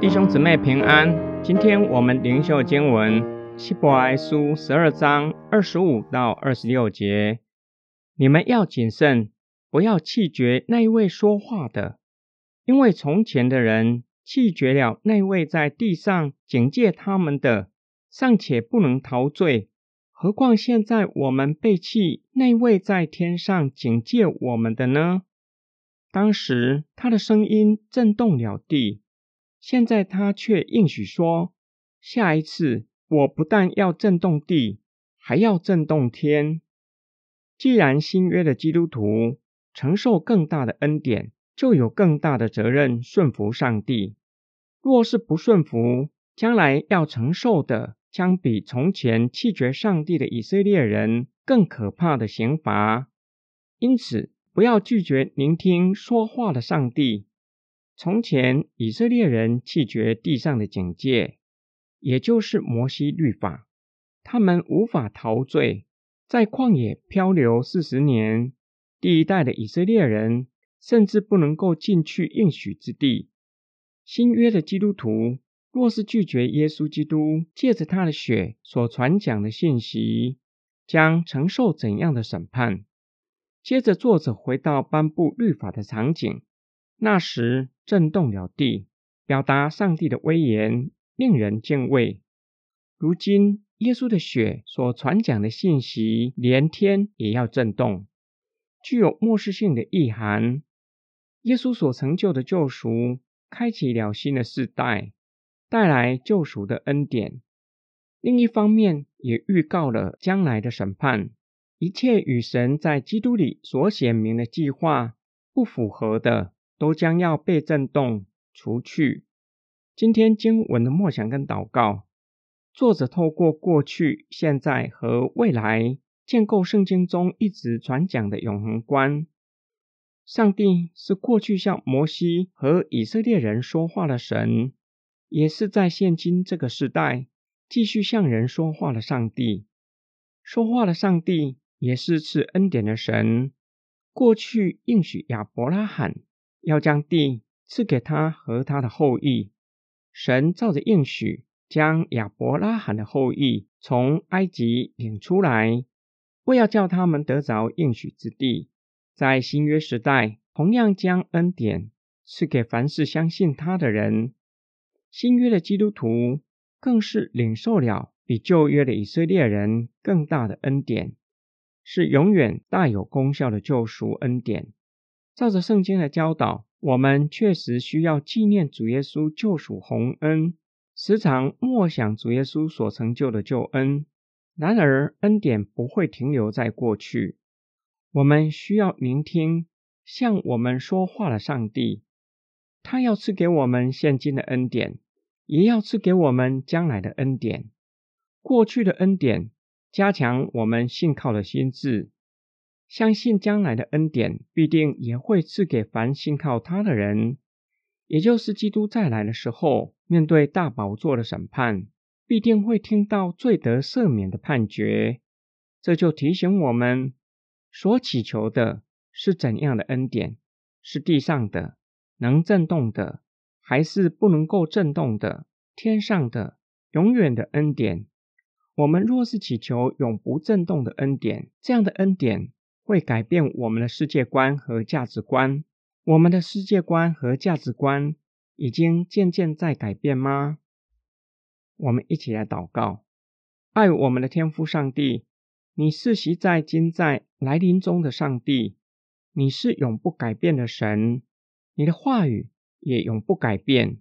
弟兄姊妹平安，今天我们灵修经文希伯来书十二章二十五到二十六节。你们要谨慎，不要气绝那一位说话的，因为从前的人气绝了那位在地上警戒他们的，尚且不能陶醉，何况现在我们背弃那位在天上警戒我们的呢？当时他的声音震动了地。现在他却应许说：“下一次，我不但要震动地，还要震动天。既然新约的基督徒承受更大的恩典，就有更大的责任顺服上帝。若是不顺服，将来要承受的将比从前弃绝上帝的以色列人更可怕的刑罚。因此，不要拒绝聆听说话的上帝。”从前以色列人弃绝地上的警戒，也就是摩西律法，他们无法逃罪，在旷野漂流四十年。第一代的以色列人甚至不能够进去应许之地。新约的基督徒若是拒绝耶稣基督借着他的血所传讲的信息，将承受怎样的审判？接着，作者回到颁布律法的场景。那时震动了地，表达上帝的威严，令人敬畏。如今耶稣的血所传讲的信息，连天也要震动，具有末世性的意涵。耶稣所成就的救赎，开启了新的世代，带来救赎的恩典。另一方面，也预告了将来的审判。一切与神在基督里所显明的计划不符合的。都将要被震动除去。今天经文的默想跟祷告，作者透过过去、现在和未来，建构圣经中一直传讲的永恒观。上帝是过去向摩西和以色列人说话的神，也是在现今这个时代继续向人说话的上帝。说话的上帝也是赐恩典的神。过去应许亚伯拉罕。要将地赐给他和他的后裔。神照着应许，将亚伯拉罕的后裔从埃及领出来，为要叫他们得着应许之地。在新约时代，同样将恩典赐给凡是相信他的人。新约的基督徒更是领受了比旧约的以色列人更大的恩典，是永远大有功效的救赎恩典。照着圣经的教导，我们确实需要纪念主耶稣救赎洪恩，时常默想主耶稣所成就的救恩。然而，恩典不会停留在过去，我们需要聆听向我们说话的上帝。他要赐给我们现今的恩典，也要赐给我们将来的恩典。过去的恩典加强我们信靠的心智。相信将来的恩典必定也会赐给凡信靠他的人，也就是基督再来的时候，面对大宝座的审判，必定会听到罪得赦免的判决。这就提醒我们，所祈求的是怎样的恩典？是地上的能震动的，还是不能够震动的天上的永远的恩典？我们若是祈求永不震动的恩典，这样的恩典。会改变我们的世界观和价值观。我们的世界观和价值观已经渐渐在改变吗？我们一起来祷告：爱我们的天父上帝，你是习在今在来临中的上帝，你是永不改变的神，你的话语也永不改变。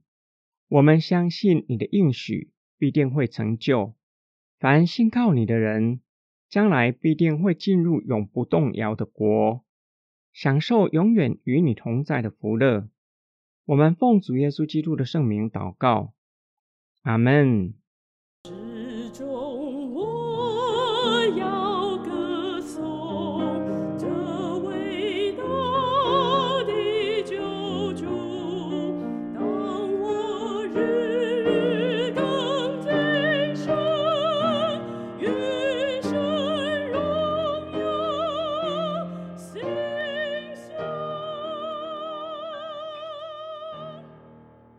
我们相信你的应许必定会成就。凡信靠你的人。将来必定会进入永不动摇的国，享受永远与你同在的福乐。我们奉主耶稣基督的圣名祷告，阿门。